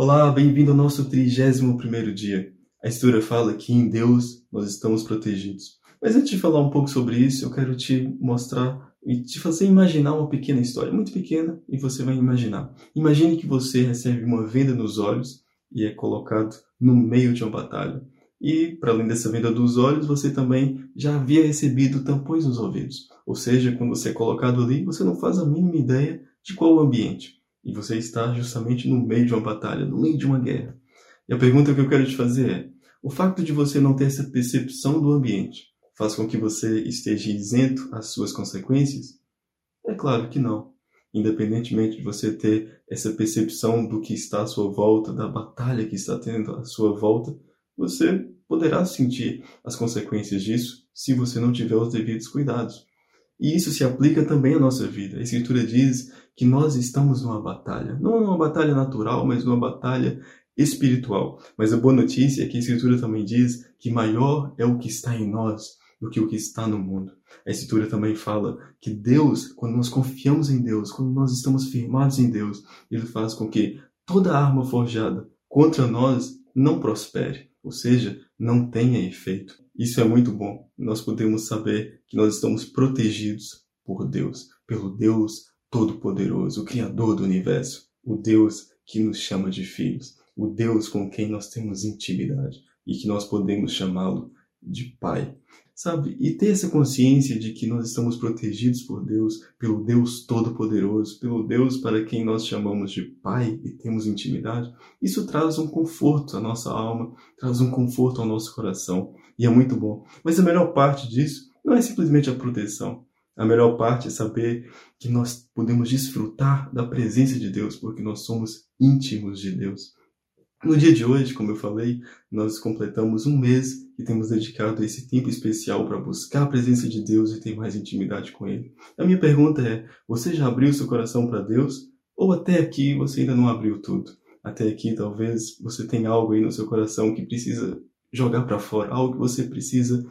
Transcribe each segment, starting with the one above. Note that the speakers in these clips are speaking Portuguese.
Olá, bem-vindo ao nosso 31º dia. A Escritura fala que em Deus nós estamos protegidos. Mas antes de falar um pouco sobre isso, eu quero te mostrar e te fazer imaginar uma pequena história, muito pequena, e você vai imaginar. Imagine que você recebe uma venda nos olhos e é colocado no meio de uma batalha. E, para além dessa venda dos olhos, você também já havia recebido tampões nos ouvidos. Ou seja, quando você é colocado ali, você não faz a mínima ideia de qual o ambiente. E você está justamente no meio de uma batalha, no meio de uma guerra. E a pergunta que eu quero te fazer é: o fato de você não ter essa percepção do ambiente faz com que você esteja isento às suas consequências? É claro que não. Independentemente de você ter essa percepção do que está à sua volta, da batalha que está tendo à sua volta, você poderá sentir as consequências disso se você não tiver os devidos cuidados. E isso se aplica também à nossa vida. A Escritura diz que nós estamos numa batalha, não numa batalha natural, mas numa batalha espiritual. Mas a boa notícia é que a Escritura também diz que maior é o que está em nós do que o que está no mundo. A Escritura também fala que Deus, quando nós confiamos em Deus, quando nós estamos firmados em Deus, Ele faz com que toda arma forjada contra nós não prospere, ou seja, não tenha efeito. Isso é muito bom. Nós podemos saber que nós estamos protegidos por Deus, pelo Deus Todo-Poderoso, o Criador do universo, o Deus que nos chama de filhos, o Deus com quem nós temos intimidade e que nós podemos chamá-lo de Pai. Sabe? E ter essa consciência de que nós estamos protegidos por Deus, pelo Deus Todo-Poderoso, pelo Deus para quem nós chamamos de Pai e temos intimidade, isso traz um conforto à nossa alma, traz um conforto ao nosso coração e é muito bom. Mas a melhor parte disso não é simplesmente a proteção. A melhor parte é saber que nós podemos desfrutar da presença de Deus porque nós somos íntimos de Deus. No dia de hoje, como eu falei, nós completamos um mês e temos dedicado esse tempo especial para buscar a presença de Deus e ter mais intimidade com Ele. A minha pergunta é: você já abriu seu coração para Deus? Ou até aqui você ainda não abriu tudo? Até aqui talvez você tenha algo aí no seu coração que precisa jogar para fora, algo que você precisa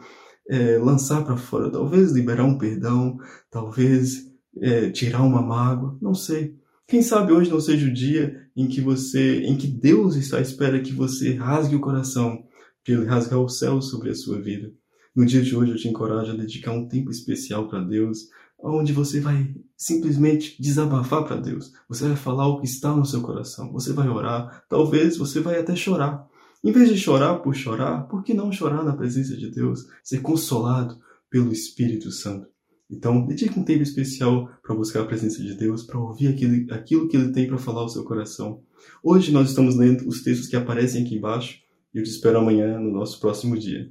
é, lançar para fora, talvez liberar um perdão, talvez é, tirar uma mágoa, não sei. Quem sabe hoje não seja o dia em que você, em que Deus está à espera que você rasgue o coração, para ele rasgar o céu sobre a sua vida. No dia de hoje eu te encorajo a dedicar um tempo especial para Deus, onde você vai simplesmente desabafar para Deus. Você vai falar o que está no seu coração. Você vai orar. Talvez você vai até chorar. Em vez de chorar por chorar, por que não chorar na presença de Deus? Ser consolado pelo Espírito Santo. Então, dedique um tempo especial para buscar a presença de Deus, para ouvir aquilo, aquilo que Ele tem para falar ao seu coração. Hoje nós estamos lendo os textos que aparecem aqui embaixo e eu te espero amanhã no nosso próximo dia.